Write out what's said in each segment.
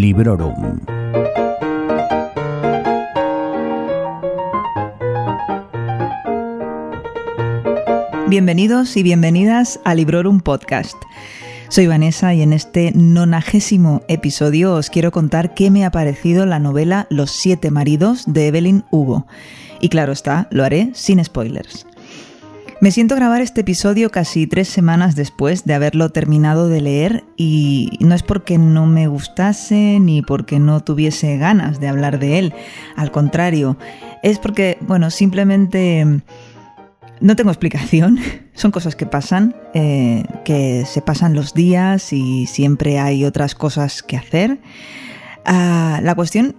Librorum. Bienvenidos y bienvenidas a Librorum Podcast. Soy Vanessa y en este nonagésimo episodio os quiero contar qué me ha parecido la novela Los siete maridos de Evelyn Hugo. Y claro está, lo haré sin spoilers. Me siento grabar este episodio casi tres semanas después de haberlo terminado de leer y no es porque no me gustase ni porque no tuviese ganas de hablar de él, al contrario, es porque, bueno, simplemente no tengo explicación, son cosas que pasan, eh, que se pasan los días y siempre hay otras cosas que hacer. Ah, la cuestión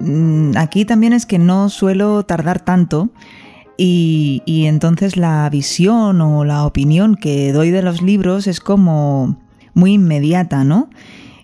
mm, aquí también es que no suelo tardar tanto y, y, entonces la visión o la opinión que doy de los libros es como muy inmediata, ¿no?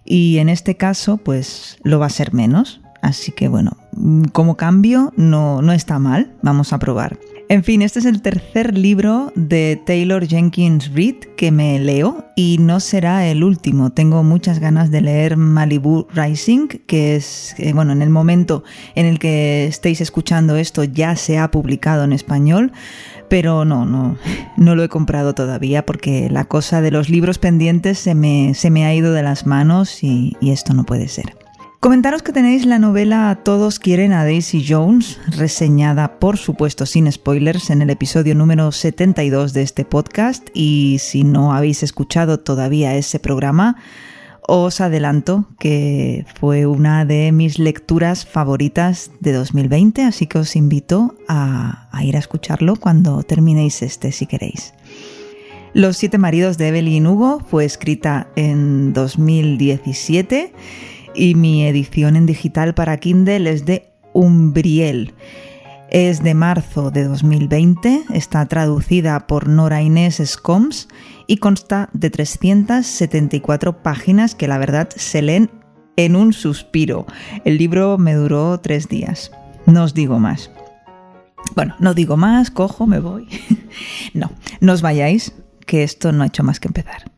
Y en este caso, pues lo va a ser menos. Así que bueno, mm, como cambio no, no está mal, vamos a probar. En fin, este es el tercer libro de Taylor Jenkins Reid que me leo y no será el último. Tengo muchas ganas de leer Malibu Rising, que es, eh, bueno, en el momento en el que estéis escuchando esto ya se ha publicado en español, pero no, no, no lo he comprado todavía porque la cosa de los libros pendientes se me, se me ha ido de las manos y, y esto no puede ser. Comentaros que tenéis la novela Todos quieren a Daisy Jones, reseñada por supuesto sin spoilers en el episodio número 72 de este podcast y si no habéis escuchado todavía ese programa, os adelanto que fue una de mis lecturas favoritas de 2020, así que os invito a, ir a escucharlo cuando terminéis este si queréis. Los siete maridos de Evelyn Hugo fue escrita en 2017 y mi edición en digital para Kindle es de Umbriel. Es de marzo de 2020, está traducida por Nora Inés Scoms y consta de 374 páginas que la verdad se leen en un suspiro. El libro me duró tres días. No os digo más. Bueno, no digo más, cojo, me voy. no, no os vayáis, que esto no ha hecho más que empezar.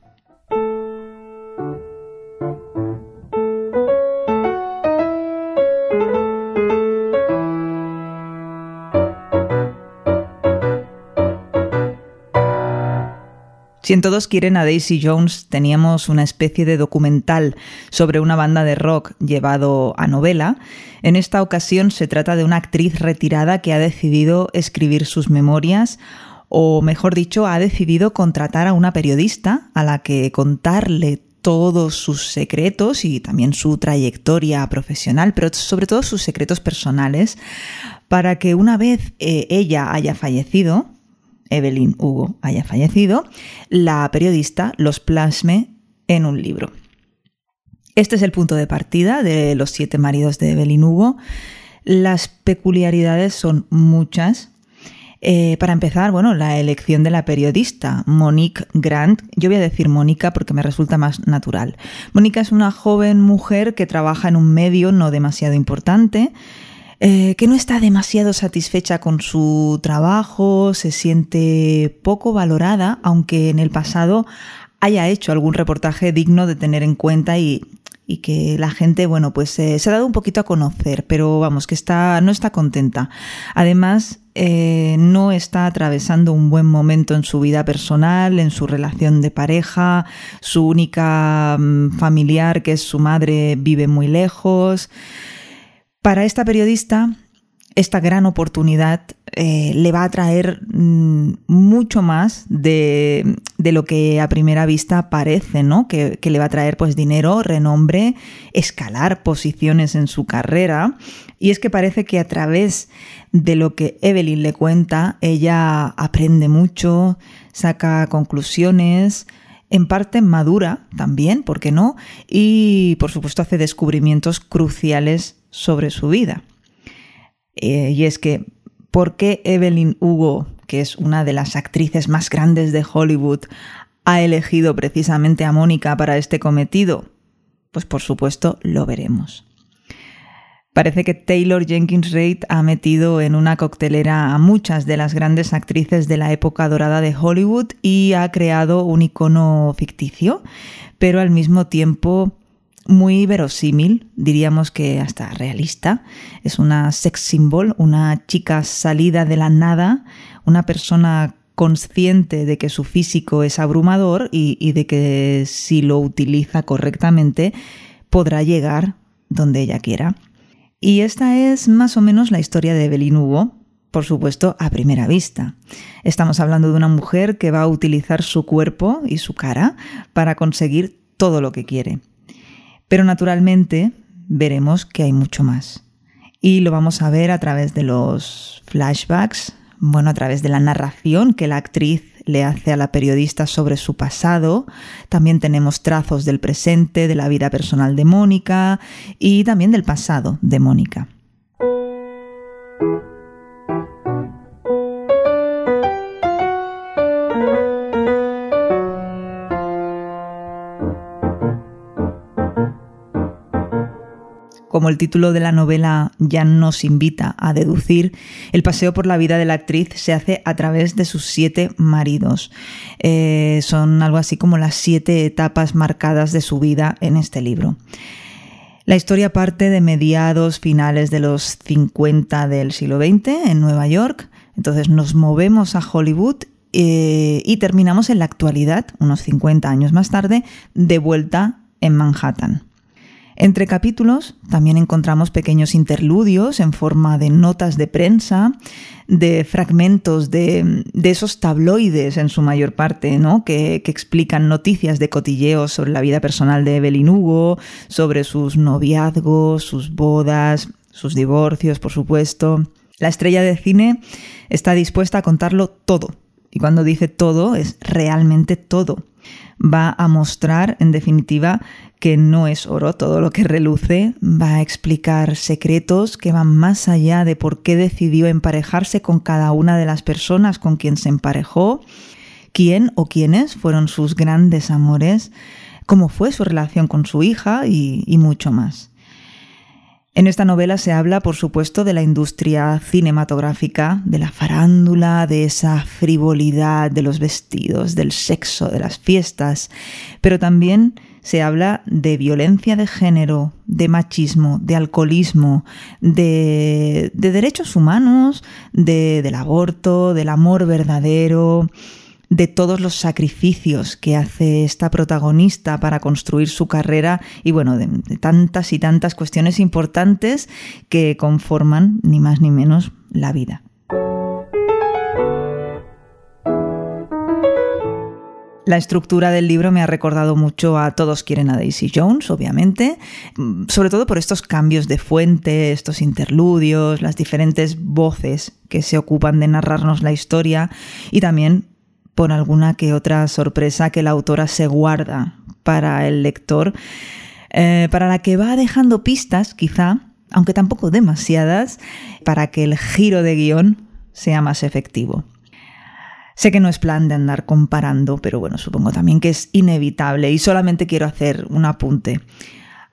102 quieren a Daisy Jones teníamos una especie de documental sobre una banda de rock llevado a novela. En esta ocasión se trata de una actriz retirada que ha decidido escribir sus memorias o mejor dicho, ha decidido contratar a una periodista a la que contarle todos sus secretos y también su trayectoria profesional, pero sobre todo sus secretos personales, para que una vez eh, ella haya fallecido, Evelyn Hugo haya fallecido, la periodista los plasme en un libro. Este es el punto de partida de los siete maridos de Evelyn Hugo. Las peculiaridades son muchas. Eh, para empezar, bueno, la elección de la periodista, Monique Grant. Yo voy a decir Mónica porque me resulta más natural. Mónica es una joven mujer que trabaja en un medio no demasiado importante, eh, que no está demasiado satisfecha con su trabajo, se siente poco valorada, aunque en el pasado haya hecho algún reportaje digno de tener en cuenta y, que la gente, bueno, pues eh, se ha dado un poquito a conocer, pero vamos, que está, no está contenta. Además, eh, no está atravesando un buen momento en su vida personal, en su relación de pareja, su única mm, familiar, que es su madre, vive muy lejos. Para esta periodista, esta gran oportunidad eh, le va a traer mm, mucho más de, lo que a primera vista parece, ¿no? Que, que, le va a traer pues dinero, renombre, escalar posiciones en su carrera. Y es que parece que a través de lo que Evelyn le cuenta, ella aprende mucho, saca conclusiones, en parte madura también, ¿por qué no? Y por supuesto hace descubrimientos cruciales sobre su vida. Eh, y es que, ¿por qué Evelyn Hugo, que es una de las actrices más grandes de Hollywood, ha elegido precisamente a Mónica para este cometido? Pues por supuesto lo veremos. Parece que Taylor Jenkins Reid ha metido en una coctelera a muchas de las grandes actrices de la época dorada de Hollywood y ha creado un icono ficticio, pero al mismo tiempo muy verosímil, diríamos que hasta realista. Es una sex symbol, una chica salida de la nada, una persona consciente de que su físico es abrumador y, de que si lo utiliza correctamente podrá llegar donde ella quiera. Y esta es más o menos la historia de Evelyn Hugo, por supuesto, a primera vista. Estamos hablando de una mujer que va a utilizar su cuerpo y su cara para conseguir todo lo que quiere. Pero naturalmente veremos que hay mucho más. Y lo vamos a ver a través de los flashbacks, bueno, a través de la narración que la actriz le hace a la periodista sobre su pasado. También tenemos trazos del presente, de la vida personal de Mónica y también del pasado de Mónica. Como el título de la novela ya nos invita a deducir, el paseo por la vida de la actriz se hace a través de sus siete maridos. Eh, son algo así como las siete etapas marcadas de su vida en este libro. La historia parte de mediados finales de los 50 del siglo XX en Nueva York. Entonces nos movemos a Hollywood eh, y terminamos en la actualidad, unos 50 años más tarde, de vuelta en Manhattan. Entre capítulos también encontramos pequeños interludios en forma de notas de prensa, de fragmentos de, esos tabloides en su mayor parte, ¿no? Que, que, explican noticias de cotilleos sobre la vida personal de Evelyn Hugo, sobre sus noviazgos, sus bodas, sus divorcios, por supuesto. La estrella de cine está dispuesta a contarlo todo. Y cuando dice todo, es realmente todo va a mostrar, en definitiva, que no es oro todo lo que reluce, va a explicar secretos que van más allá de por qué decidió emparejarse con cada una de las personas con quien se emparejó, quién o quiénes fueron sus grandes amores, cómo fue su relación con su hija y, y mucho más. En esta novela se habla, por supuesto, de la industria cinematográfica, de la farándula, de esa frivolidad de los vestidos, del sexo, de las fiestas, pero también se habla de violencia de género, de machismo, de alcoholismo, de, derechos humanos, del aborto, del amor verdadero, de todos los sacrificios que hace esta protagonista para construir su carrera y bueno, de, tantas y tantas cuestiones importantes que conforman ni más ni menos la vida. La estructura del libro me ha recordado mucho a Todos quieren a Daisy Jones, obviamente, sobre todo por estos cambios de fuente, estos interludios, las diferentes voces que se ocupan de narrarnos la historia y también por alguna que otra sorpresa que la autora se guarda para el lector, eh, para la que va dejando pistas, quizá, aunque tampoco demasiadas, para que el giro de guion sea más efectivo. Sé que no es plan de andar comparando, pero bueno, supongo también que es inevitable y solamente quiero hacer un apunte.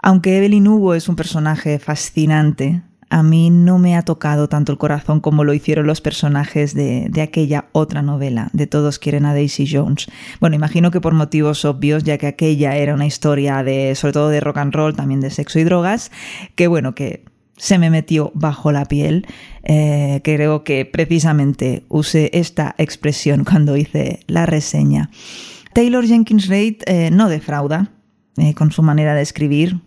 Aunque Evelyn Hugo es un personaje fascinante, a mí no me ha tocado tanto el corazón como lo hicieron los personajes de, aquella otra novela, de Todos quieren a Daisy Jones. Bueno, imagino que por motivos obvios, ya que aquella era una historia de, sobre todo de rock and roll, también de sexo y drogas, que bueno, que se me metió bajo la piel. Eh, creo que precisamente usé esta expresión cuando hice la reseña. Taylor Jenkins Reid eh, no defrauda eh, con su manera de escribir,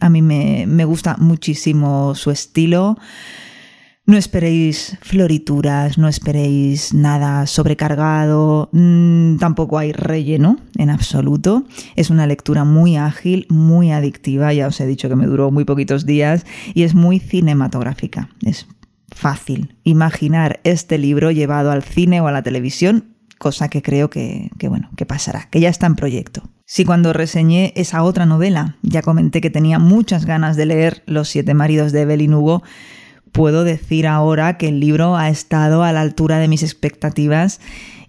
a mí me, gusta muchísimo su estilo. No esperéis florituras, no esperéis nada sobrecargado, mm, tampoco hay relleno en absoluto. Es una lectura muy ágil, muy adictiva, ya os he dicho que me duró muy poquitos días y es muy cinematográfica. Es fácil imaginar este libro llevado al cine o a la televisión, cosa que creo que, que bueno, que pasará, que ya está en proyecto. Si cuando reseñé esa otra novela ya comenté que tenía muchas ganas de leer Los siete maridos de Evelyn Hugo, puedo decir ahora que el libro ha estado a la altura de mis expectativas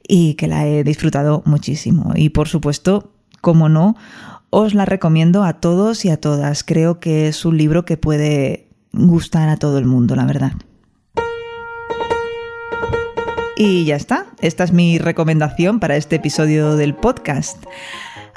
y que la he disfrutado muchísimo. Y por supuesto, como no, os la recomiendo a todos y a todas. Creo que es un libro que puede gustar a todo el mundo, la verdad. Y ya está, esta es mi recomendación para este episodio del podcast.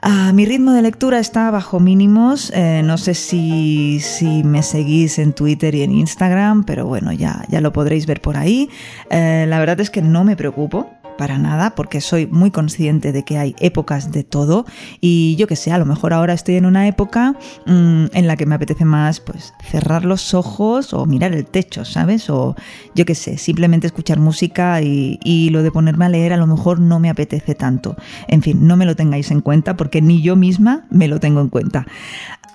Ah, mi ritmo de lectura está bajo mínimos. Eh, no sé si, si, me seguís en Twitter y en Instagram, pero bueno, ya, ya lo podréis ver por ahí. Eh, la verdad es que no me preocupo para nada, porque soy muy consciente de que hay épocas de todo y yo que sé, a lo mejor ahora estoy en una época mm, en la que me apetece más pues cerrar los ojos o mirar el techo, ¿sabes? O yo que sé, simplemente escuchar música y, y lo de ponerme a leer a lo mejor no me apetece tanto. En fin, no me lo tengáis en cuenta porque ni yo misma me lo tengo en cuenta.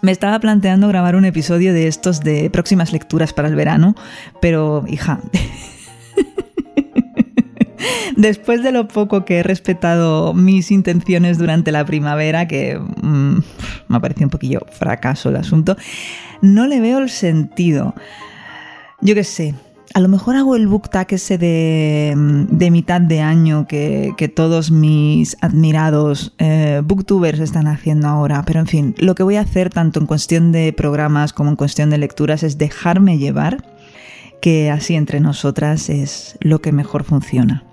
Me estaba planteando grabar un episodio de estos de próximas lecturas para el verano, pero hija, Después de lo poco que he respetado mis intenciones durante la primavera, que mm, me ha parecido un poquillo fracaso el asunto, no le veo el sentido. Yo qué sé, a lo mejor hago el book tag ese de, mitad de año que, todos mis admirados eh, booktubers están haciendo ahora, pero en fin, lo que voy a hacer tanto en cuestión de programas como en cuestión de lecturas es dejarme llevar, que así entre nosotras es lo que mejor funciona.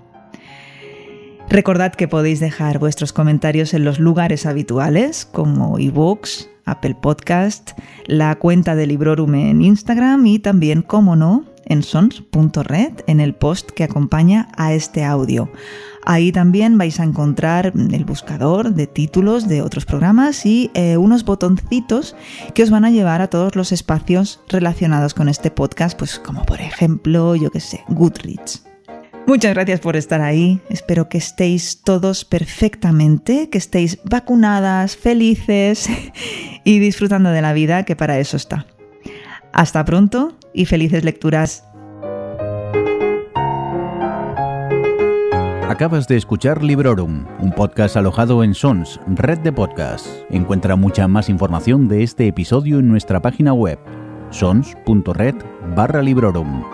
Recordad que podéis dejar vuestros comentarios en los lugares habituales como ebooks, Apple Podcast, la cuenta de Librorum en Instagram y también, como no, en sons.red en el post que acompaña a este audio. Ahí también vais a encontrar el buscador de títulos de otros programas y eh, unos botoncitos que os van a llevar a todos los espacios relacionados con este podcast, pues como por ejemplo, yo que sé, Goodreads. Muchas gracias por estar ahí. Espero que estéis todos perfectamente, que estéis vacunadas, felices y disfrutando de la vida, que para eso está. Hasta pronto y felices lecturas. Acabas de escuchar Librorum, un podcast alojado en Sons, red de podcasts. Encuentra mucha más información de este episodio en nuestra página web, sons.red barra Librorum